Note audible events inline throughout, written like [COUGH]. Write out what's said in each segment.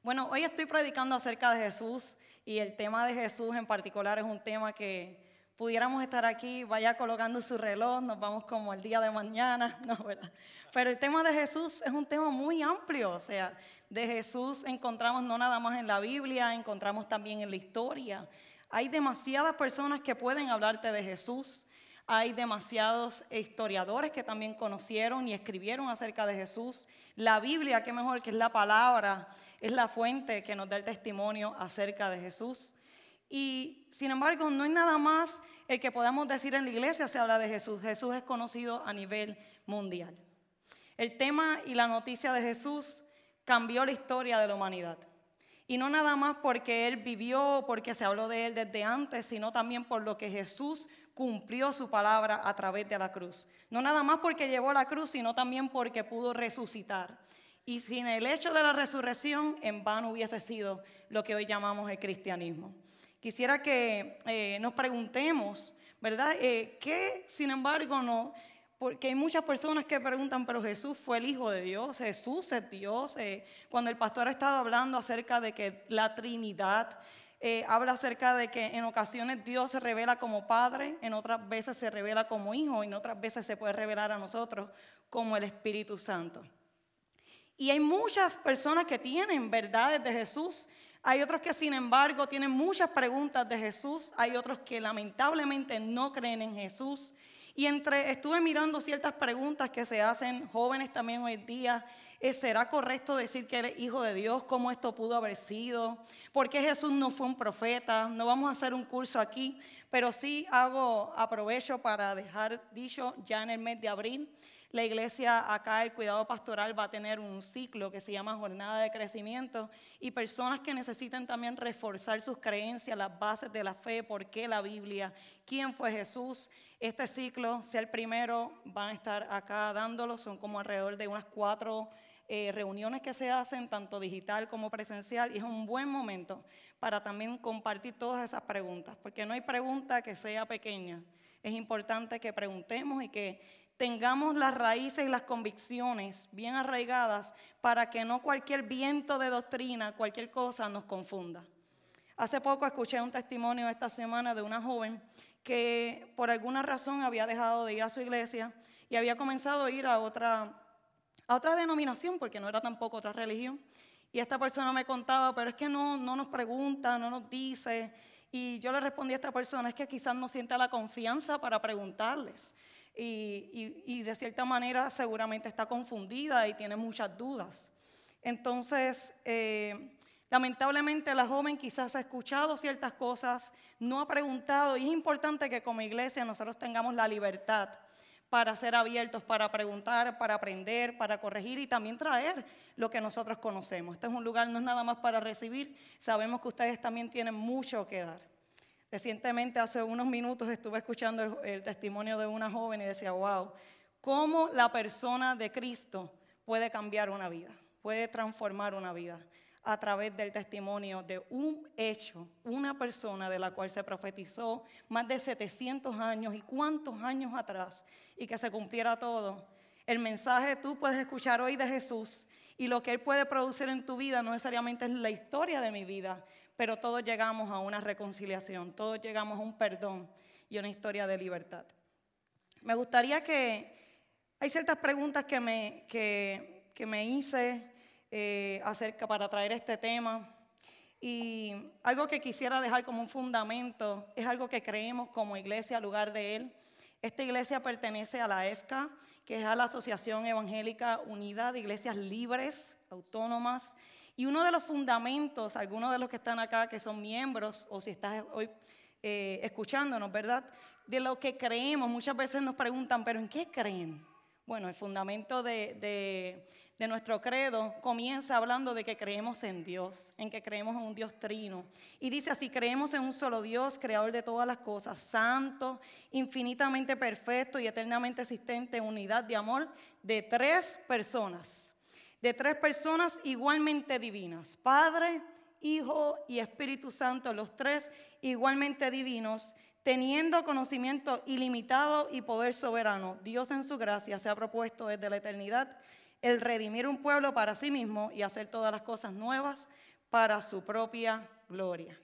Bueno, hoy estoy predicando acerca de Jesús y el tema de Jesús en particular es un tema que pudiéramos estar aquí, vaya colocando su reloj, nos vamos como el día de mañana, [LAUGHS] no, ¿verdad? Pero el tema de Jesús es un tema muy amplio, o sea, de Jesús encontramos no nada más en la Biblia, encontramos también en la historia. Hay demasiadas personas que pueden hablarte de Jesús. Hay demasiados historiadores que también conocieron y escribieron acerca de Jesús. La Biblia, qué mejor que es la palabra, es la fuente que nos da el testimonio acerca de Jesús. Y sin embargo, no hay nada más el que podamos decir en la iglesia se habla de Jesús. Jesús es conocido a nivel mundial. El tema y la noticia de Jesús cambió la historia de la humanidad. Y no nada más porque Él vivió, porque se habló de Él desde antes, sino también por lo que Jesús cumplió su palabra a través de la cruz. No nada más porque llevó la cruz, sino también porque pudo resucitar. Y sin el hecho de la resurrección, en vano hubiese sido lo que hoy llamamos el cristianismo. Quisiera que eh, nos preguntemos, ¿verdad? Eh, ¿Qué, sin embargo, no? Porque hay muchas personas que preguntan, pero Jesús fue el Hijo de Dios, Jesús es Dios. Eh, cuando el pastor ha estado hablando acerca de que la Trinidad eh, habla acerca de que en ocasiones Dios se revela como Padre, en otras veces se revela como Hijo y en otras veces se puede revelar a nosotros como el Espíritu Santo. Y hay muchas personas que tienen verdades de Jesús, hay otros que sin embargo tienen muchas preguntas de Jesús, hay otros que lamentablemente no creen en Jesús. Y entre, estuve mirando ciertas preguntas que se hacen jóvenes también hoy día. Eh, ¿Será correcto decir que él es hijo de Dios? ¿Cómo esto pudo haber sido? ¿Por qué Jesús no fue un profeta? No vamos a hacer un curso aquí, pero sí hago, aprovecho para dejar dicho ya en el mes de abril la iglesia acá, el cuidado pastoral, va a tener un ciclo que se llama Jornada de Crecimiento y personas que necesiten también reforzar sus creencias, las bases de la fe, por qué la Biblia, quién fue Jesús. Este ciclo, sea el primero, van a estar acá dándolo, son como alrededor de unas cuatro eh, reuniones que se hacen, tanto digital como presencial, y es un buen momento para también compartir todas esas preguntas, porque no hay pregunta que sea pequeña. Es importante que preguntemos y que tengamos las raíces y las convicciones bien arraigadas para que no cualquier viento de doctrina, cualquier cosa nos confunda. Hace poco escuché un testimonio esta semana de una joven que por alguna razón había dejado de ir a su iglesia y había comenzado a ir a otra, a otra denominación, porque no era tampoco otra religión. Y esta persona me contaba, pero es que no, no nos pregunta, no nos dice. Y yo le respondí a esta persona, es que quizás no sienta la confianza para preguntarles y, de cierta manera seguramente está confundida y tiene muchas dudas. Entonces, eh, lamentablemente la joven quizás ha escuchado ciertas cosas, no ha preguntado y es importante que como iglesia nosotros tengamos la libertad para ser abiertos, para preguntar, para aprender, para corregir y también traer lo que nosotros conocemos. Este es un lugar, no es nada más para recibir, sabemos que ustedes también tienen mucho que dar. Recientemente, hace unos minutos, estuve escuchando el, testimonio de una joven y decía, wow, cómo la persona de Cristo puede cambiar una vida, puede transformar una vida a través del testimonio de un hecho, una persona de la cual se profetizó más de 700 años y cuántos años atrás y que se cumpliera todo. El mensaje tú puedes escuchar hoy de Jesús y lo que Él puede producir en tu vida no necesariamente es la historia de mi vida, pero todos llegamos a una reconciliación, todos llegamos a un perdón y una historia de libertad. Me gustaría que, hay ciertas preguntas que me, que, me hice eh, acerca para traer este tema. Y algo que quisiera dejar como un fundamento es algo que creemos como iglesia, lugar de Él. Esta iglesia pertenece a la EFCA, que es a la Asociación Evangélica Unida de Iglesias Libres, Autónomas y uno de los fundamentos, algunos de los que están acá, que son miembros, o si estás hoy eh, escuchándonos, ¿verdad? De lo que creemos, muchas veces nos preguntan, ¿pero en qué creen? Bueno, el fundamento de, de, nuestro credo comienza hablando de que creemos en Dios, en que creemos en un Dios trino. Y dice así, creemos en un solo Dios, creador de todas las cosas, santo, infinitamente perfecto y eternamente existente, en unidad de amor de tres personas de tres personas igualmente divinas, Padre, Hijo y Espíritu Santo, los tres igualmente divinos, teniendo conocimiento ilimitado y poder soberano. Dios en su gracia se ha propuesto desde la eternidad el redimir un pueblo para sí mismo y hacer todas las cosas nuevas para su propia gloria.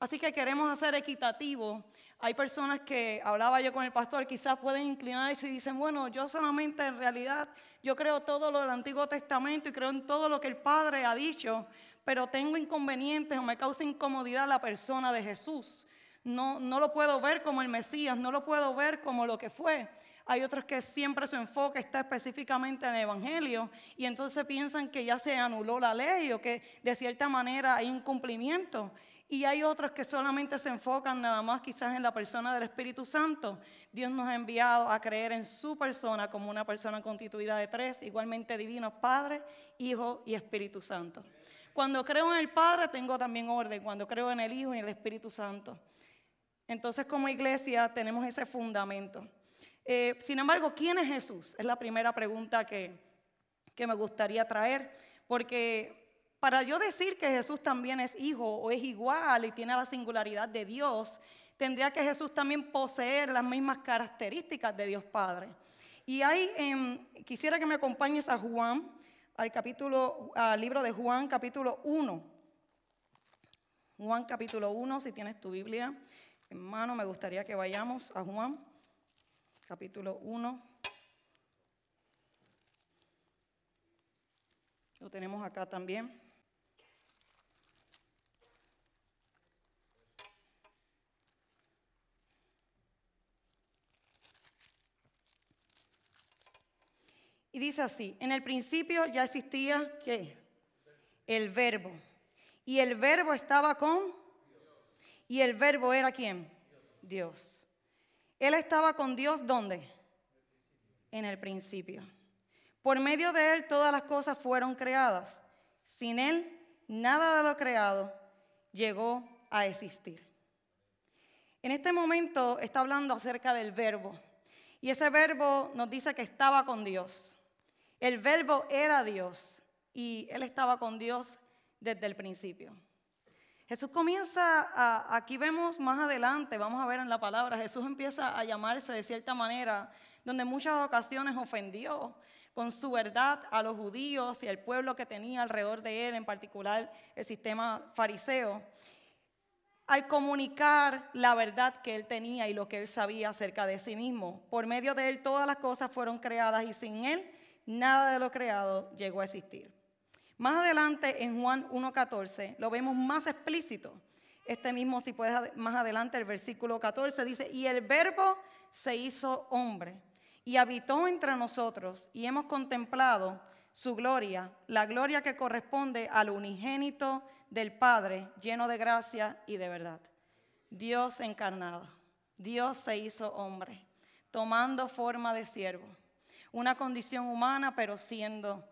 Así que queremos hacer equitativo. Hay personas que, hablaba yo con el pastor, quizás pueden inclinarse y dicen, bueno, yo solamente en realidad, yo creo todo lo del Antiguo Testamento y creo en todo lo que el Padre ha dicho, pero tengo inconvenientes o me causa incomodidad la persona de Jesús. No, no lo puedo ver como el Mesías, no lo puedo ver como lo que fue. Hay otros que siempre su enfoque está específicamente en el Evangelio y entonces piensan que ya se anuló la ley o que de cierta manera hay incumplimiento. Y hay otros que solamente se enfocan nada más quizás en la persona del Espíritu Santo. Dios nos ha enviado a creer en su persona como una persona constituida de tres, igualmente divinos, Padre, Hijo y Espíritu Santo. Cuando creo en el Padre tengo también orden, cuando creo en el Hijo y en el Espíritu Santo. Entonces como iglesia tenemos ese fundamento. Eh, sin embargo, ¿quién es Jesús? Es la primera pregunta que, que me gustaría traer, porque para yo decir que Jesús también es hijo o es igual y tiene la singularidad de Dios, tendría que Jesús también poseer las mismas características de Dios Padre. Y ahí quisiera que me acompañes a Juan, al capítulo, al libro de Juan, capítulo 1. Juan capítulo 1, si tienes tu Biblia en mano, me gustaría que vayamos a Juan, capítulo 1. Lo tenemos acá también. Y dice así, en el principio ya existía ¿qué? El verbo. Y el verbo estaba con... Y el verbo era quién? Dios. Él estaba con Dios ¿dónde? En el principio. Por medio de Él todas las cosas fueron creadas. Sin Él nada de lo creado llegó a existir. En este momento está hablando acerca del verbo. Y ese verbo nos dice que estaba con Dios. El verbo era Dios y él estaba con Dios desde el principio. Jesús comienza, a, aquí vemos más adelante, vamos a ver en la palabra, Jesús empieza a llamarse de cierta manera, donde muchas ocasiones ofendió con su verdad a los judíos y al pueblo que tenía alrededor de él, en particular el sistema fariseo, al comunicar la verdad que él tenía y lo que él sabía acerca de sí mismo. Por medio de él todas las cosas fueron creadas y sin él nada de lo creado llegó a existir. Más adelante en Juan 1.14 lo vemos más explícito. Este mismo, si puedes más adelante, el versículo 14 dice, y el verbo se hizo hombre y habitó entre nosotros y hemos contemplado su gloria, la gloria que corresponde al unigénito del Padre, lleno de gracia y de verdad. Dios encarnado, Dios se hizo hombre, tomando forma de siervo una condición humana, pero siendo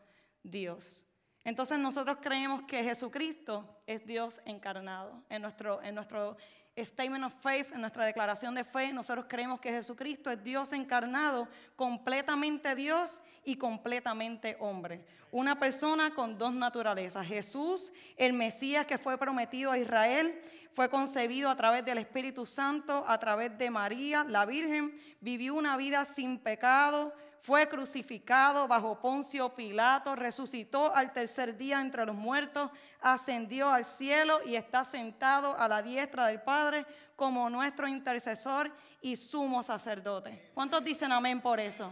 Dios. Entonces nosotros creemos que Jesucristo es Dios encarnado. En nuestro, en nuestro statement of faith, en nuestra declaración de fe, nosotros creemos que Jesucristo es Dios encarnado, completamente Dios y completamente hombre. Una persona con dos naturalezas. Jesús, el Mesías que fue prometido a Israel, fue concebido a través del Espíritu Santo, a través de María, la Virgen, vivió una vida sin pecado fue crucificado bajo Poncio Pilato, resucitó al tercer día entre los muertos, ascendió al cielo y está sentado a la diestra del Padre como nuestro intercesor y sumo sacerdote. ¿Cuántos dicen amén por eso?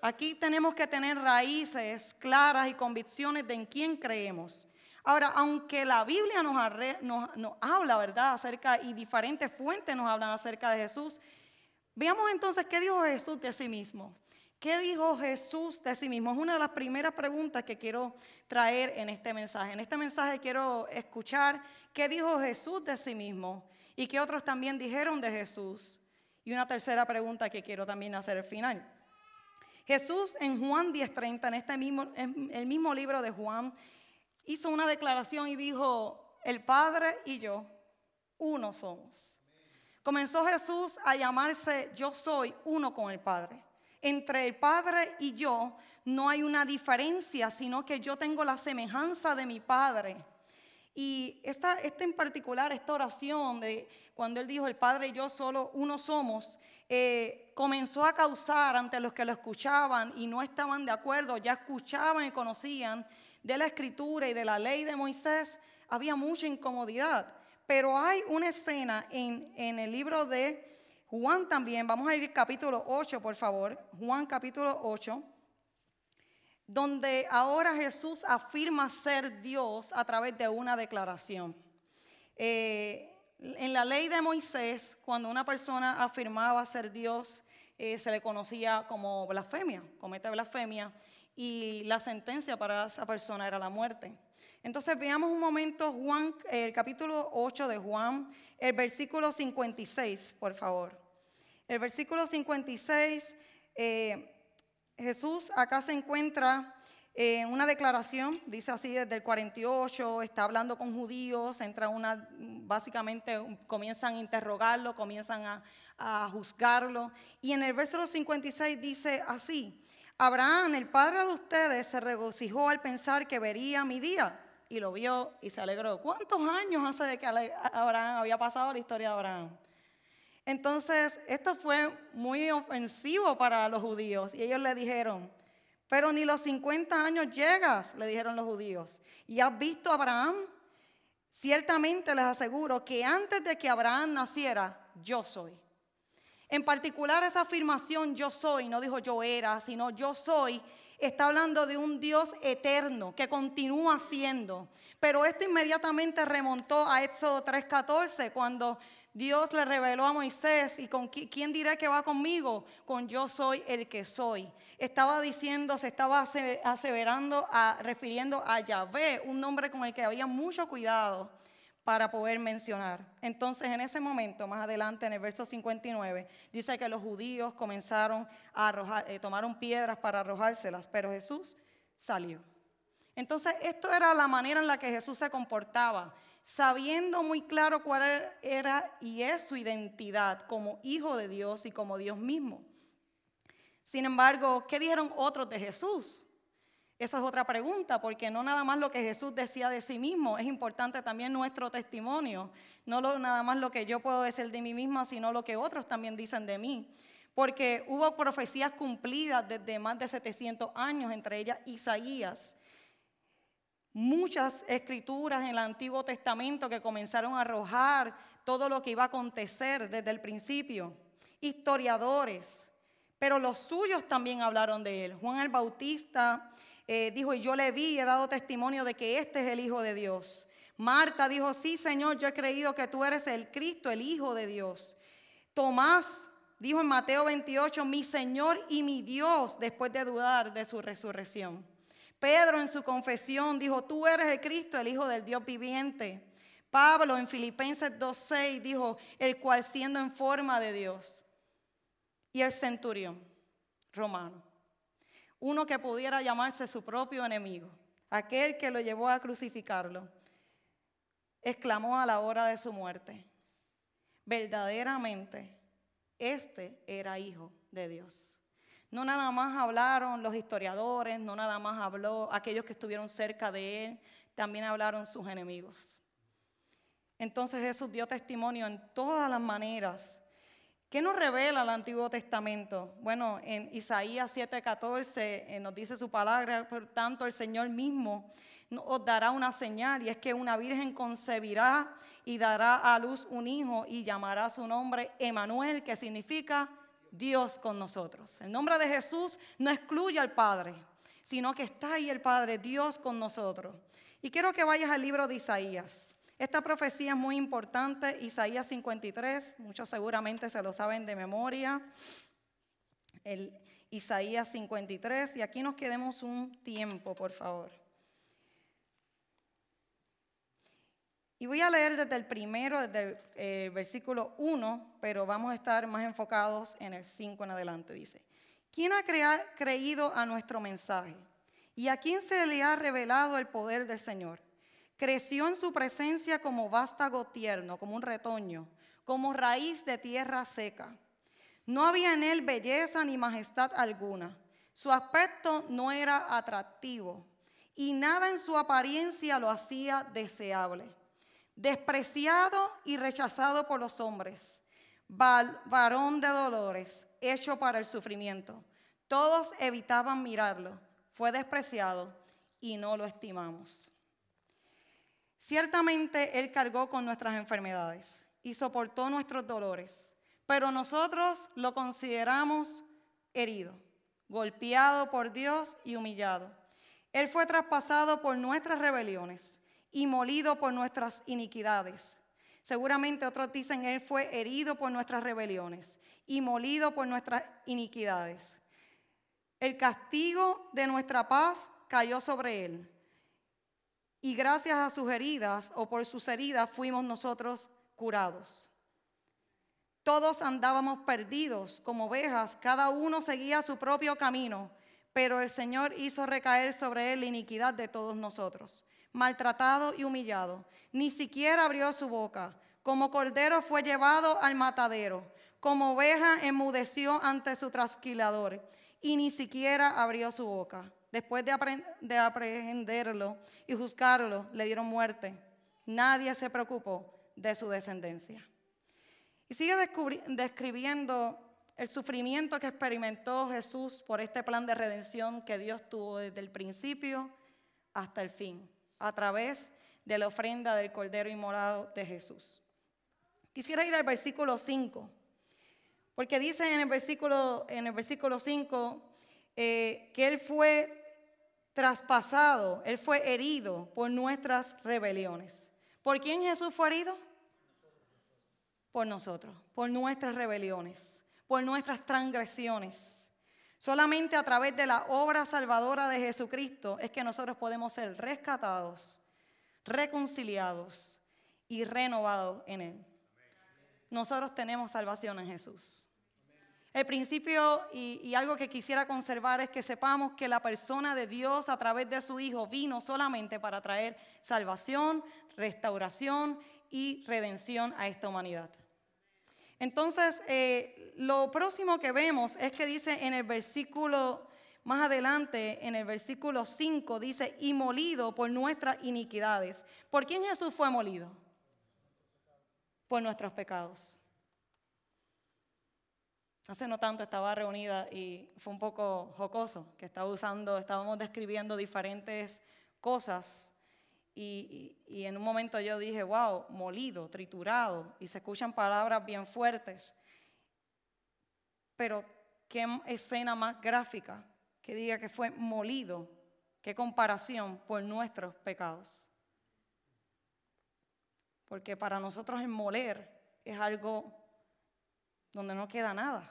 Aquí tenemos que tener raíces claras y convicciones de en quién creemos. Ahora, aunque la Biblia nos, nos, habla, ¿verdad?, acerca, y diferentes fuentes nos hablan acerca de Jesús, veamos entonces qué dijo Jesús de sí mismo. ¿Qué dijo Jesús de sí mismo? Es una de las primeras preguntas que quiero traer en este mensaje. En este mensaje quiero escuchar qué dijo Jesús de sí mismo y qué otros también dijeron de Jesús. Y una tercera pregunta que quiero también hacer al final. Jesús en Juan 10:30, en este mismo, el mismo libro de Juan, hizo una declaración y dijo, el Padre y yo, uno somos. Comenzó Jesús a llamarse yo soy uno con el Padre entre el Padre y yo no hay una diferencia, sino que yo tengo la semejanza de mi Padre. Y esta, esta en particular, esta oración de cuando él dijo, el Padre y yo solo uno somos, eh, comenzó a causar ante los que lo escuchaban y no estaban de acuerdo, ya escuchaban y conocían de la escritura y de la ley de Moisés, había mucha incomodidad. Pero hay una escena en, en el libro de Juan también, vamos a ir capítulo 8, por favor, Juan capítulo 8 donde ahora Jesús afirma ser Dios a través de una declaración. Eh, en la ley de Moisés, cuando una persona afirmaba ser Dios, eh, se le conocía como blasfemia, comete blasfemia, y la sentencia para esa persona era la muerte. Entonces veamos un momento Juan, el capítulo 8 de Juan, el versículo 56, por favor. El versículo 56 Jesús acá se encuentra en una declaración, dice así desde el 48, está hablando con judíos, entra una, básicamente comienzan a interrogarlo, comienzan a, a juzgarlo. Y en el verso 56 dice así, Abraham, el padre de ustedes, se regocijó al pensar que vería mi día y lo vio y se alegró. ¿Cuántos años hace de que Abraham había pasado la historia de Abraham? Entonces, esto fue muy ofensivo para los judíos y ellos le dijeron, pero ni los 50 años llegas, le dijeron los judíos. ¿Y has visto a Abraham? Ciertamente les aseguro que antes de que Abraham naciera, yo soy. En particular esa afirmación yo soy, no dijo yo era, sino yo soy, está hablando de un Dios eterno que continúa siendo. Pero esto inmediatamente remontó a Éxodo 3:14, cuando Dios le reveló a Moisés, ¿y con quién dirá que va conmigo? Con yo soy el que soy. Estaba diciendo, se estaba aseverando, refiriendo a Yahvé, un nombre con el que había mucho cuidado para poder mencionar. Entonces, en ese momento, más adelante, en el verso 59, dice que los judíos comenzaron a arrojar, eh, tomaron piedras para arrojárselas, pero Jesús salió. Entonces, esto era la manera en la que Jesús se comportaba sabiendo muy claro cuál era y es su identidad como hijo de Dios y como Dios mismo. Sin embargo, ¿qué dijeron otros de Jesús? Esa es otra pregunta, porque no nada más lo que Jesús decía de sí mismo, es importante también nuestro testimonio, no nada más lo que yo puedo decir de mí misma, sino lo que otros también dicen de mí. Porque hubo profecías cumplidas desde más de 700 años, entre ellas Isaías, muchas escrituras en el Antiguo Testamento que comenzaron a arrojar todo lo que iba a acontecer desde el principio. Historiadores, pero los suyos también hablaron de él. Juan el Bautista eh, dijo, y yo le vi he dado testimonio de que este es el Hijo de Dios. Marta dijo, sí Señor, yo he creído que tú eres el Cristo, el Hijo de Dios. Tomás dijo en Mateo 28, mi Señor y mi Dios, después de dudar de su resurrección. Pedro en su confesión dijo, tú eres el Cristo, el Hijo del Dios viviente. Pablo en Filipenses 2.6 dijo, el cual siendo en forma de Dios. Y el centurión romano, uno que pudiera llamarse su propio enemigo, aquel que lo llevó a crucificarlo, exclamó a la hora de su muerte, verdaderamente, este era hijo de Dios. No nada más hablaron los historiadores, no nada más habló aquellos que estuvieron cerca de él, también hablaron sus enemigos. Entonces Jesús dio testimonio en todas las maneras. ¿Qué nos revela el Antiguo Testamento? Bueno, en Isaías 7:14 eh, nos dice su palabra, por tanto el Señor mismo os dará una señal y es que una virgen concebirá y dará a luz un hijo y llamará su nombre Emanuel, que significa Dios con nosotros. El nombre de Jesús no excluye al Padre, sino que está ahí el Padre, Dios con nosotros. Y quiero que vayas al libro de Isaías. Esta profecía es muy importante, Isaías 53, muchos seguramente se lo saben de memoria. El Isaías 53, y aquí nos quedemos un tiempo, por favor. Y voy a leer desde el primero, desde el eh, versículo 1, pero vamos a estar más enfocados en el 5 en adelante. Dice, ¿quién ha creído a nuestro mensaje? ¿Y a quién se le ha revelado el poder del Señor? Creció en su presencia como vástago tierno, como un retoño, como raíz de tierra seca. No había en él belleza ni majestad alguna. Su aspecto no era atractivo y nada en su apariencia lo hacía deseable. Despreciado y rechazado por los hombres, varón de dolores, hecho para el sufrimiento. Todos evitaban mirarlo, fue despreciado y no lo estimamos. Ciertamente Él cargó con nuestras enfermedades y soportó nuestros dolores, pero nosotros lo consideramos herido, golpeado por Dios y humillado. Él fue traspasado por nuestras rebeliones y molido por nuestras iniquidades. Seguramente otros dicen, Él fue herido por nuestras rebeliones y molido por nuestras iniquidades. El castigo de nuestra paz cayó sobre Él y gracias a sus heridas o por sus heridas fuimos nosotros curados. Todos andábamos perdidos como ovejas, cada uno seguía su propio camino, pero el Señor hizo recaer sobre él la iniquidad de todos nosotros. Maltratado y humillado, ni siquiera abrió su boca. Como cordero fue llevado al matadero, como oveja enmudeció ante su trasquilador, y ni siquiera abrió su boca. Después de, de aprehenderlo y juzgarlo, le dieron muerte. Nadie se preocupó de su descendencia. Y sigue describiendo el sufrimiento que experimentó Jesús por este plan de redención que Dios tuvo desde el principio hasta el fin, a través de la ofrenda del Cordero Inmolado de Jesús. Quisiera ir al versículo 5, porque dice en el versículo, en el versículo 5 eh, que Él fue traspasado, Él fue herido por nuestras rebeliones. ¿Por quién Jesús fue herido? Por nosotros, por nuestras rebeliones, por nuestras transgresiones. Solamente a través de la obra salvadora de Jesucristo es que nosotros podemos ser rescatados, reconciliados y renovados en Él. Nosotros tenemos salvación en Jesús. El principio y, algo que quisiera conservar es que sepamos que la persona de Dios a través de su Hijo vino solamente para traer salvación, restauración y redención a esta humanidad. Entonces, eh, lo próximo que vemos es que dice en el versículo, más adelante, en el versículo 5, dice, y molido por nuestras iniquidades. ¿Por quién Jesús fue molido? Por nuestros pecados. Hace no tanto estaba reunida y fue un poco jocoso, que estaba usando, estábamos describiendo diferentes cosas y, en un momento yo dije, wow, molido, triturado, y se escuchan palabras bien fuertes. Pero qué escena más gráfica que diga que fue molido, qué comparación por nuestros pecados. Porque para nosotros el moler es algo donde no queda nada,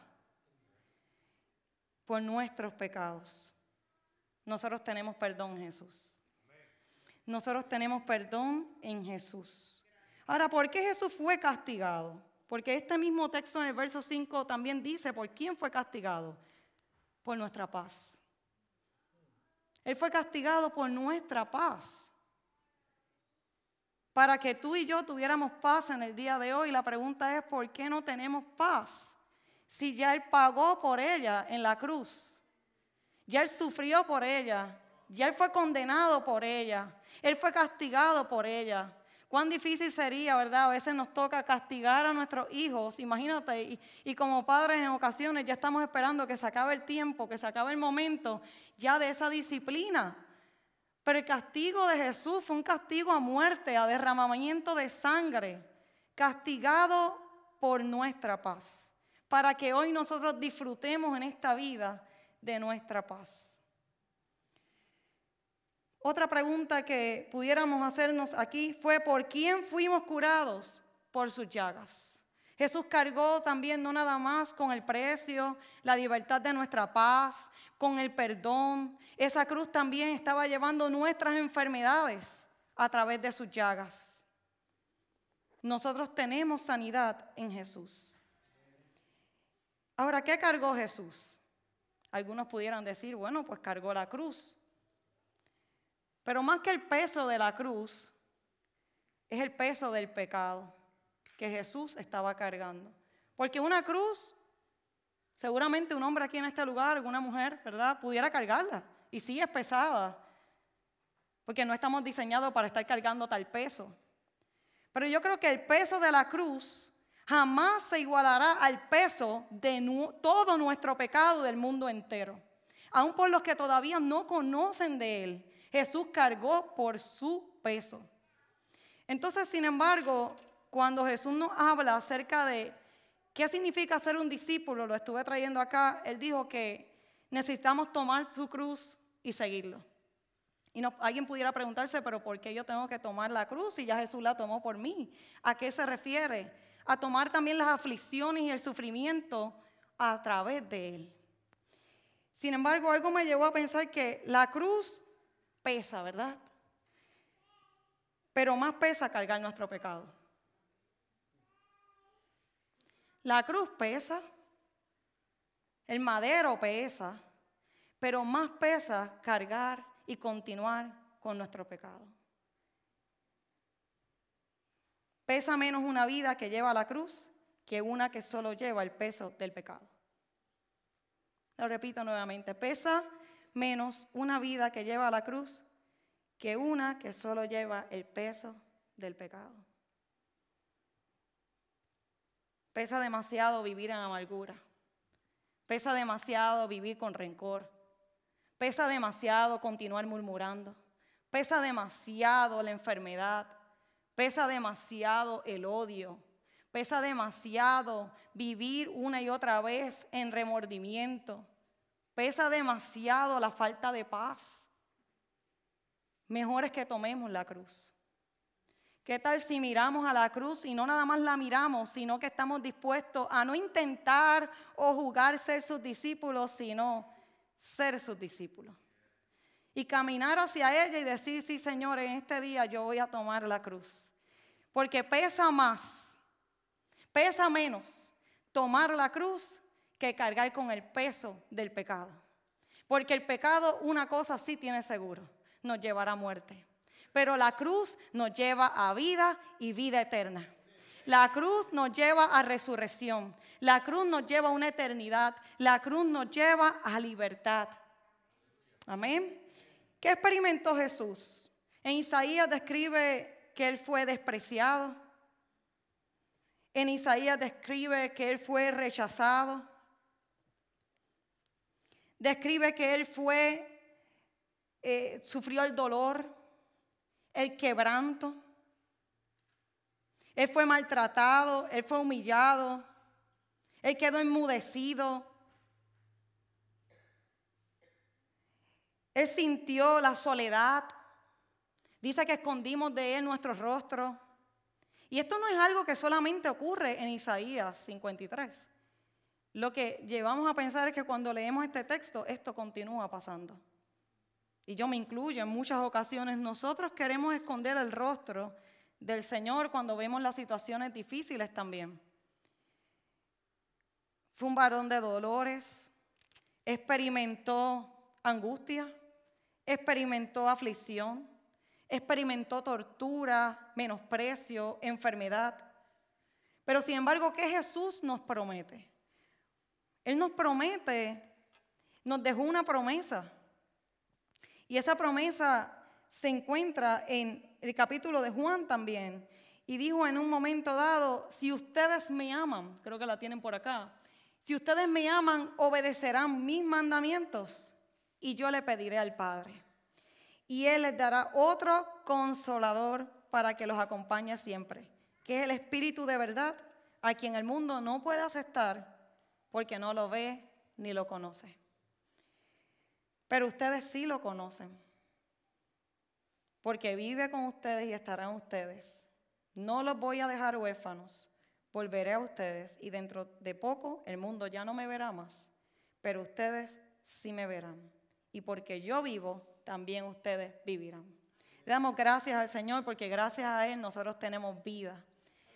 por nuestros pecados. Nosotros tenemos perdón, Jesús. Nosotros tenemos perdón en Jesús. Ahora, ¿por qué Jesús fue castigado? Porque este mismo texto en el verso 5 también dice, ¿por quién fue castigado? Por nuestra paz. Él fue castigado por nuestra paz para que tú y yo tuviéramos paz en el día de hoy. La pregunta es, ¿por qué no tenemos paz? Si ya Él pagó por ella en la cruz, ya Él sufrió por ella, ya Él fue condenado por ella, Él fue castigado por ella. Cuán difícil sería, ¿verdad? A veces nos toca castigar a nuestros hijos, imagínate, y, como padres en ocasiones ya estamos esperando que se acabe el tiempo, que se acabe el momento ya de esa disciplina. Pero el castigo de Jesús fue un castigo a muerte, a derramamiento de sangre, castigado por nuestra paz, para que hoy nosotros disfrutemos en esta vida de nuestra paz. Otra pregunta que pudiéramos hacernos aquí fue, ¿por quién fuimos curados? Por sus llagas. Jesús cargó también no nada más con el precio, la libertad de nuestra paz, con el perdón. Esa cruz también estaba llevando nuestras enfermedades a través de sus llagas. Nosotros tenemos sanidad en Jesús. Ahora, ¿qué cargó Jesús? Algunos pudieran decir, bueno, pues cargó la cruz. Pero más que el peso de la cruz, es el peso del pecado que Jesús estaba cargando. Porque una cruz, seguramente un hombre aquí en este lugar, una mujer, ¿verdad? Pudiera cargarla. Y sí es pesada. porque no estamos diseñados para estar cargando tal peso. Pero yo creo que el peso de la cruz jamás se igualará al peso de todo nuestro pecado del mundo entero. Aún por los que todavía no conocen de Él, Jesús cargó por su peso. Entonces, sin embargo, cuando Jesús nos habla acerca de qué significa ser un discípulo, lo estuve trayendo acá, Él dijo que necesitamos tomar su cruz y seguirlo. Y alguien pudiera preguntarse, pero ¿por qué yo tengo que tomar la cruz si ya Jesús la tomó por mí? ¿A qué se refiere? A tomar también las aflicciones y el sufrimiento a través de Él. Sin embargo, algo me llevó a pensar que la cruz pesa, ¿verdad? Pero más pesa cargar nuestro pecado. La cruz pesa, el madero pesa, pero más pesa cargar y continuar con nuestro pecado. Pesa menos una vida que lleva la cruz que una que solo lleva el peso del pecado. Lo repito nuevamente, pesa menos una vida que lleva la cruz que una que solo lleva el peso del pecado. Pesa demasiado vivir en amargura. Pesa demasiado vivir con rencor. Pesa demasiado continuar murmurando. Pesa demasiado la enfermedad. Pesa demasiado el odio. Pesa demasiado vivir una y otra vez en remordimiento. Pesa demasiado la falta de paz. Mejor es que tomemos la cruz. ¿Qué tal si miramos a la cruz y no nada más la miramos, sino que estamos dispuestos a no intentar o jugar ser sus discípulos, sino ser sus discípulos. Y caminar hacia ella y decir, sí Señor, en este día yo voy a tomar la cruz. Porque pesa más, pesa menos tomar la cruz que cargar con el peso del pecado. Porque el pecado, una cosa sí tiene seguro, nos llevará a muerte. Pero la cruz nos lleva a vida y vida eterna. La cruz nos lleva a resurrección. La cruz nos lleva a una eternidad. La cruz nos lleva a libertad. Amén. ¿Qué experimentó Jesús? En Isaías describe que él fue despreciado. En Isaías describe que él fue rechazado. Describe que él fue, eh, sufrió el dolor, el quebranto. Él fue maltratado, él fue humillado, él quedó enmudecido. Él sintió la soledad. Dice que escondimos de él nuestro rostro. Y esto no es algo que solamente ocurre en Isaías 53. Lo que llevamos a pensar es que cuando leemos este texto, esto continúa pasando. Y yo me incluyo, en muchas ocasiones nosotros queremos esconder el rostro del Señor cuando vemos las situaciones difíciles también. Fue un varón de dolores, experimentó angustia, experimentó aflicción, experimentó tortura, menosprecio, enfermedad. Pero sin embargo, ¿qué Jesús nos promete? Él nos promete, nos dejó una promesa. Y esa promesa se encuentra en el capítulo de Juan también. Y dijo en un momento dado, si ustedes me aman, creo que la tienen por acá, si ustedes me aman, obedecerán mis mandamientos y yo le pediré al Padre. Y Él les dará otro consolador para que los acompañe siempre, que es el Espíritu de verdad, a quien el mundo no puede aceptar porque no lo ve ni lo conoce. Pero ustedes sí lo conocen porque vive con ustedes y estará en ustedes. No los voy a dejar huérfanos, volveré a ustedes y dentro de poco el mundo ya no me verá más, pero ustedes sí me verán. Y porque yo vivo, también ustedes vivirán. Le damos gracias al Señor porque gracias a Él nosotros tenemos vida,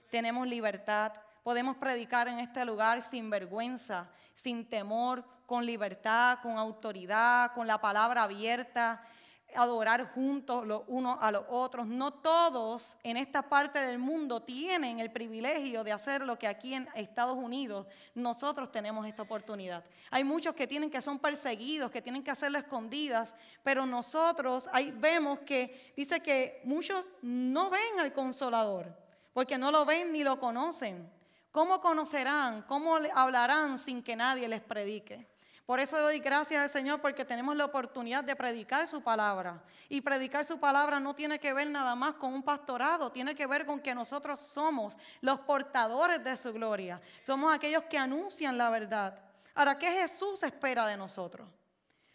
tenemos libertad, podemos predicar en este lugar sin vergüenza, sin temor, con libertad, con autoridad, con la palabra abierta adorar juntos los unos a los otros. No todos en esta parte del mundo tienen el privilegio de hacer lo que aquí en Estados Unidos nosotros tenemos esta oportunidad. Hay muchos que tienen que son perseguidos, que tienen que hacerlo escondidas, pero nosotros ahí vemos que dice que muchos no ven al consolador, porque no lo ven ni lo conocen. ¿Cómo conocerán? ¿Cómo hablarán sin que nadie les predique? Por eso doy gracias al Señor porque tenemos la oportunidad de predicar su palabra. Y predicar su palabra no tiene que ver nada más con un pastorado, tiene que ver con que nosotros somos los portadores de su gloria. Somos aquellos que anuncian la verdad. Ahora, ¿qué Jesús espera de nosotros?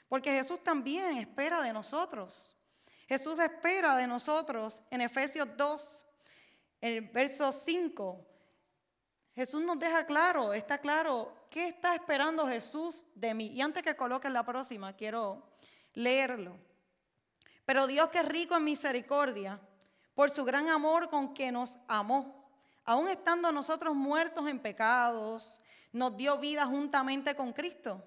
Porque Jesús también espera de nosotros. Jesús espera de nosotros en Efesios 2, el verso 5. Jesús nos deja claro, está claro ¿qué está esperando Jesús de mí? Y antes que coloquen la próxima, quiero leerlo. Pero Dios que es rico en misericordia, por su gran amor con que nos amó, aun estando nosotros muertos en pecados, nos dio vida juntamente con Cristo.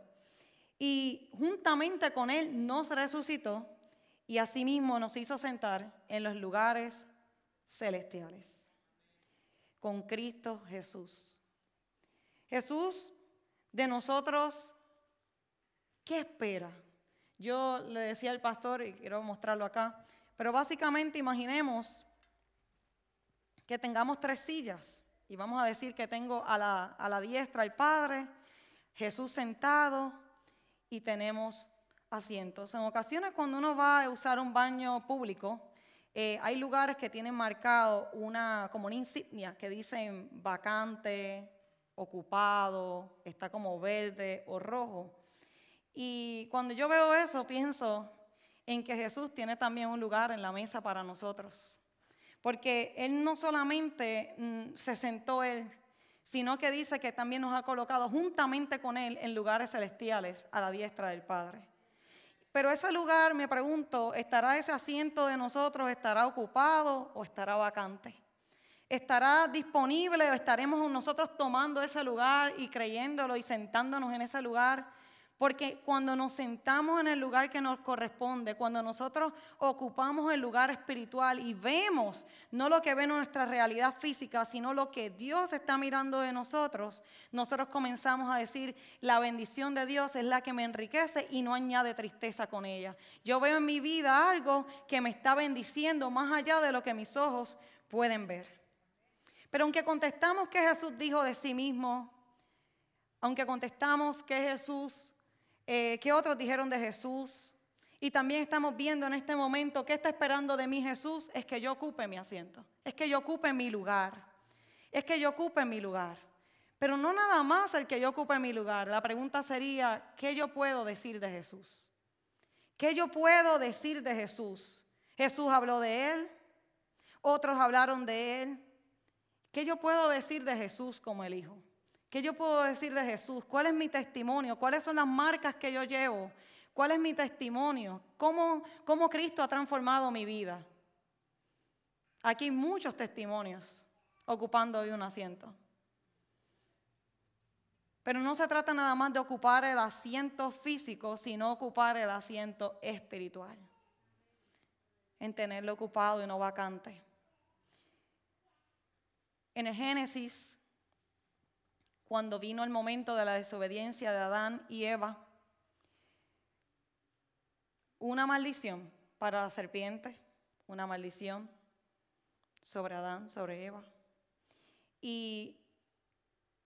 Y juntamente con Él nos resucitó y asimismo nos hizo sentar en los lugares celestiales. Con Cristo Jesús. Jesús de nosotros, ¿qué espera? Yo le decía al pastor, y quiero mostrarlo acá, pero básicamente imaginemos que tengamos tres sillas y vamos a decir que tengo a la, a la diestra el Padre, Jesús sentado y tenemos asientos. En ocasiones cuando uno va a usar un baño público, eh, hay lugares que tienen marcado una, como una insignia que dicen vacante, ocupado, está como verde o rojo. Y cuando yo veo eso, pienso en que Jesús tiene también un lugar en la mesa para nosotros. Porque Él no solamente mm, se sentó Él, sino que dice que también nos ha colocado juntamente con Él en lugares celestiales a la diestra del Padre. Pero ese lugar, me pregunto, ¿estará ese asiento de nosotros, estará ocupado o estará vacante? estará disponible o estaremos nosotros tomando ese lugar y creyéndolo y sentándonos en ese lugar. Porque cuando nos sentamos en el lugar que nos corresponde, cuando nosotros ocupamos el lugar espiritual y vemos no lo que ve nuestra realidad física, sino lo que Dios está mirando de nosotros, nosotros comenzamos a decir, la bendición de Dios es la que me enriquece y no añade tristeza con ella. Yo veo en mi vida algo que me está bendiciendo más allá de lo que mis ojos pueden ver. Pero aunque contestamos que Jesús dijo de sí mismo, aunque contestamos que Jesús, eh, que otros dijeron de Jesús, y también estamos viendo en este momento que está esperando de mí Jesús, es que yo ocupe mi asiento, es que yo ocupe mi lugar, es que yo ocupe mi lugar. Pero no nada más el que yo ocupe mi lugar. La pregunta sería, ¿qué yo puedo decir de Jesús? ¿Qué yo puedo decir de Jesús? Jesús habló de él, otros hablaron de él, ¿Qué yo puedo decir de Jesús como el Hijo? ¿Qué yo puedo decir de Jesús? ¿Cuál es mi testimonio? ¿Cuáles son las marcas que yo llevo? ¿Cuál es mi testimonio? ¿Cómo, cómo Cristo ha transformado mi vida? Aquí hay muchos testimonios ocupando hoy un asiento. Pero no se trata nada más de ocupar el asiento físico, sino ocupar el asiento espiritual. En tenerlo ocupado y no vacante. En el Génesis, cuando vino el momento de la desobediencia de Adán y Eva, una maldición para la serpiente, una maldición sobre Adán, sobre Eva. Y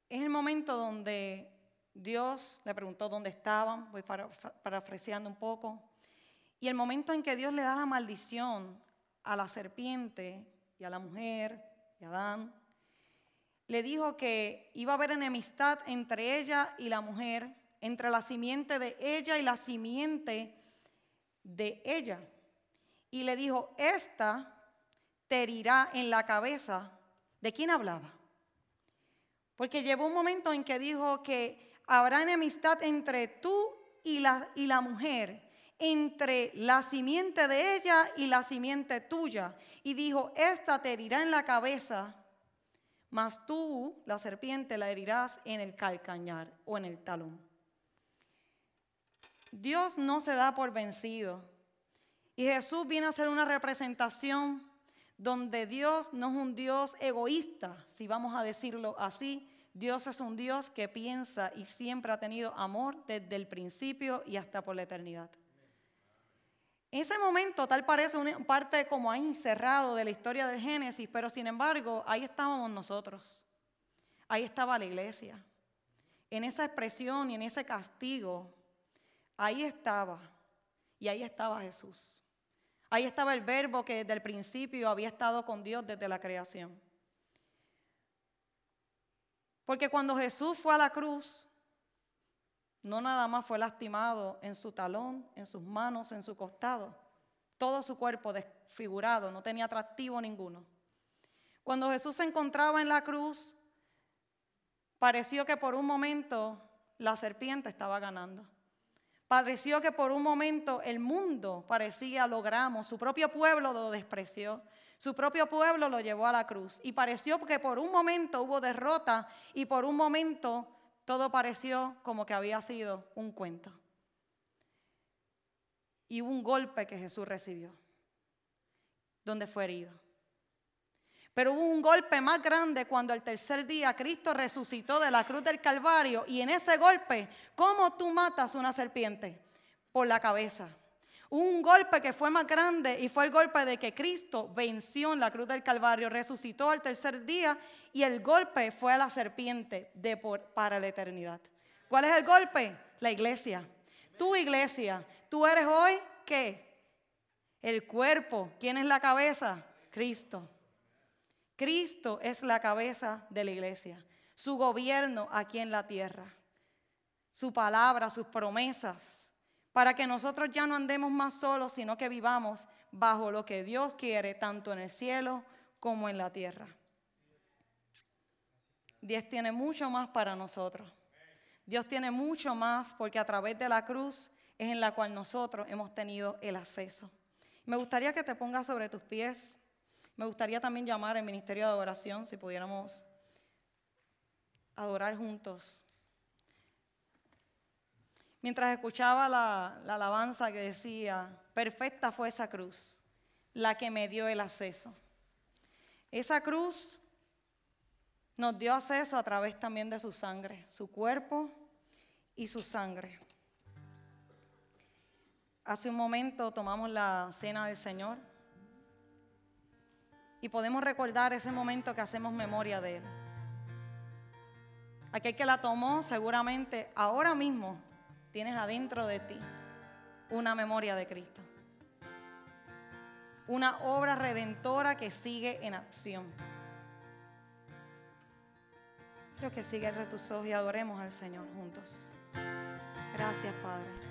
es el momento donde Dios le preguntó dónde estaban, voy parafraseando un poco, y el momento en que Dios le da la maldición a la serpiente y a la mujer y a Adán, le dijo que iba a haber enemistad entre ella y la mujer, entre la simiente de ella y la simiente de ella. Y le dijo, esta te herirá en la cabeza. ¿De quién hablaba? Porque llegó un momento en que dijo que habrá enemistad entre tú y la, y la mujer, entre la simiente de ella y la simiente tuya. Y dijo, esta te herirá en la cabeza mas tú, la serpiente, la herirás en el calcañar o en el talón. Dios no se da por vencido. Y Jesús viene a ser una representación donde Dios no es un Dios egoísta, si vamos a decirlo así. Dios es un Dios que piensa y siempre ha tenido amor desde el principio y hasta por la eternidad. Ese momento tal parece una parte como ahí cerrado de la historia del Génesis, pero sin embargo ahí estábamos nosotros. Ahí estaba la iglesia. En esa expresión y en ese castigo, ahí estaba. Y ahí estaba Jesús. Ahí estaba el verbo que desde el principio había estado con Dios desde la creación. Porque cuando Jesús fue a la cruz, no nada más fue lastimado en su talón, en sus manos, en su costado. Todo su cuerpo desfigurado, no tenía atractivo ninguno. Cuando Jesús se encontraba en la cruz, pareció que por un momento la serpiente estaba ganando. Pareció que por un momento el mundo parecía logramos, su propio pueblo lo despreció, su propio pueblo lo llevó a la cruz y pareció que por un momento hubo derrota y por un momento todo pareció como que había sido un cuento. Y un golpe que Jesús recibió, donde fue herido. Pero hubo un golpe más grande cuando el tercer día Cristo resucitó de la cruz del Calvario y en ese golpe, ¿cómo tú matas una serpiente? Por la cabeza. Un golpe que fue más grande y fue el golpe de que Cristo venció en la cruz del Calvario, resucitó al tercer día y el golpe fue a la serpiente de por, para la eternidad. ¿Cuál es el golpe? La iglesia. Tu iglesia. Tú eres hoy qué? El cuerpo. ¿Quién es la cabeza? Cristo. Cristo es la cabeza de la iglesia, su gobierno aquí en la tierra, su palabra, sus promesas, para que nosotros ya no andemos más solos, sino que vivamos bajo lo que Dios quiere, tanto en el cielo como en la tierra. Dios tiene mucho más para nosotros. Dios tiene mucho más porque a través de la cruz es en la cual nosotros hemos tenido el acceso. Me gustaría que te pongas sobre tus pies. Me gustaría también llamar al Ministerio de Adoración, si pudiéramos adorar juntos. Mientras escuchaba la, la, alabanza que decía, perfecta fue esa cruz, la que me dio el acceso. Esa cruz nos dio acceso a través también de su sangre, su cuerpo y su sangre. Hace un momento tomamos la cena del Señor y podemos recordar ese momento que hacemos memoria de Él. Aquel que la tomó seguramente ahora mismo tienes adentro de ti una memoria de Cristo. Una obra redentora que sigue en acción. Quiero que cierre tus ojos y adoremos al Señor juntos. Gracias, Padre.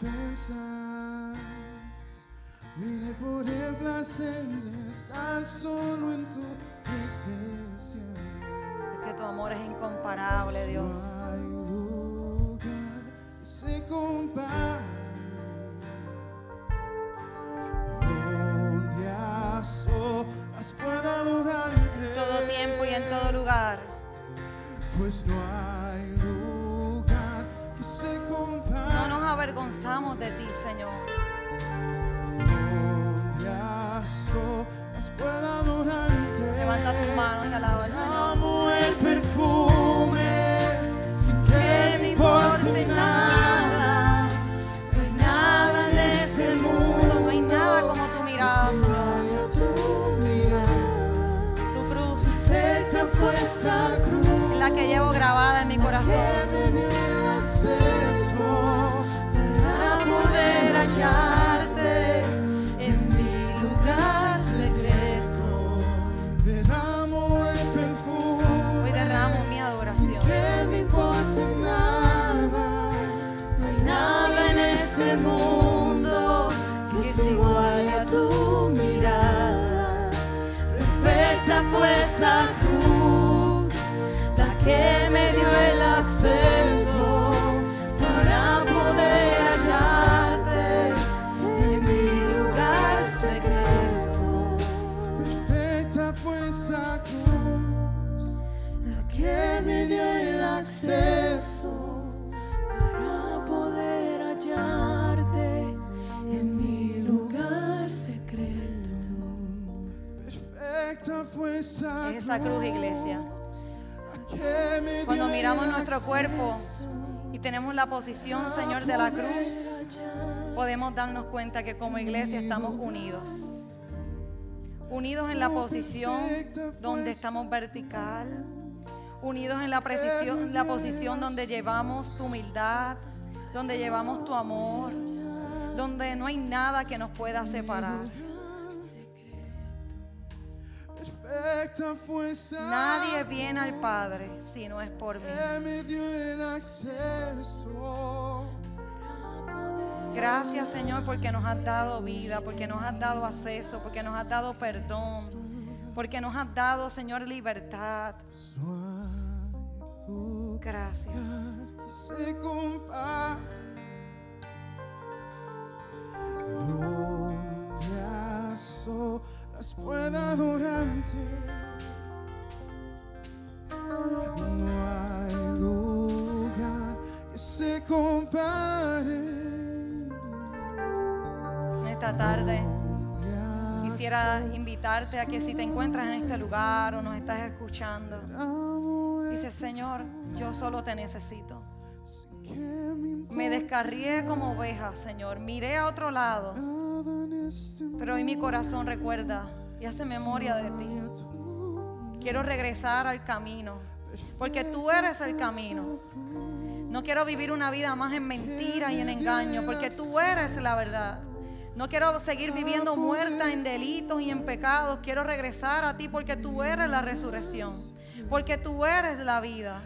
Recompensas. Vine por el placer de estar solo en tu presencia. Porque tu amor es incomparable, Dios. No hay lugar que se compare todo tiempo y en todo lugar. Pues no hay avergonzamos de ti, Señor. Donde a solas pueda adorarte. Levanta tus manos y alaba al Señor. Perfecta fue nuestro cuerpo y tenemos la posición, Señor, de la cruz, podemos darnos cuenta que como iglesia estamos unidos. Unidos en la posición donde estamos vertical. Unidos en la, precisión, la posición donde llevamos tu humildad, donde llevamos tu amor, donde no hay nada que nos pueda separar. Nadie viene al Padre si no es por mí. Gracias Señor porque nos has dado vida, porque nos has dado acceso, porque nos has dado perdón, porque nos has dado Señor libertad. Gracias. Solas pueda adorarte. No hay lugar que se compare. En esta tarde quisiera invitarte a que si te encuentras en este lugar o nos estás escuchando, dices Señor, yo solo te necesito. me descarrié como oveja, Señor. Miré a otro lado, pero hoy mi corazón recuerda y hace memoria de ti. Quiero regresar al camino, porque tú eres el camino. No quiero vivir una vida más en mentira y en engaño, porque tú eres la verdad. No quiero seguir viviendo muerta en delitos y en pecados. Quiero regresar a ti porque tú eres la resurrección, porque tú eres la vida.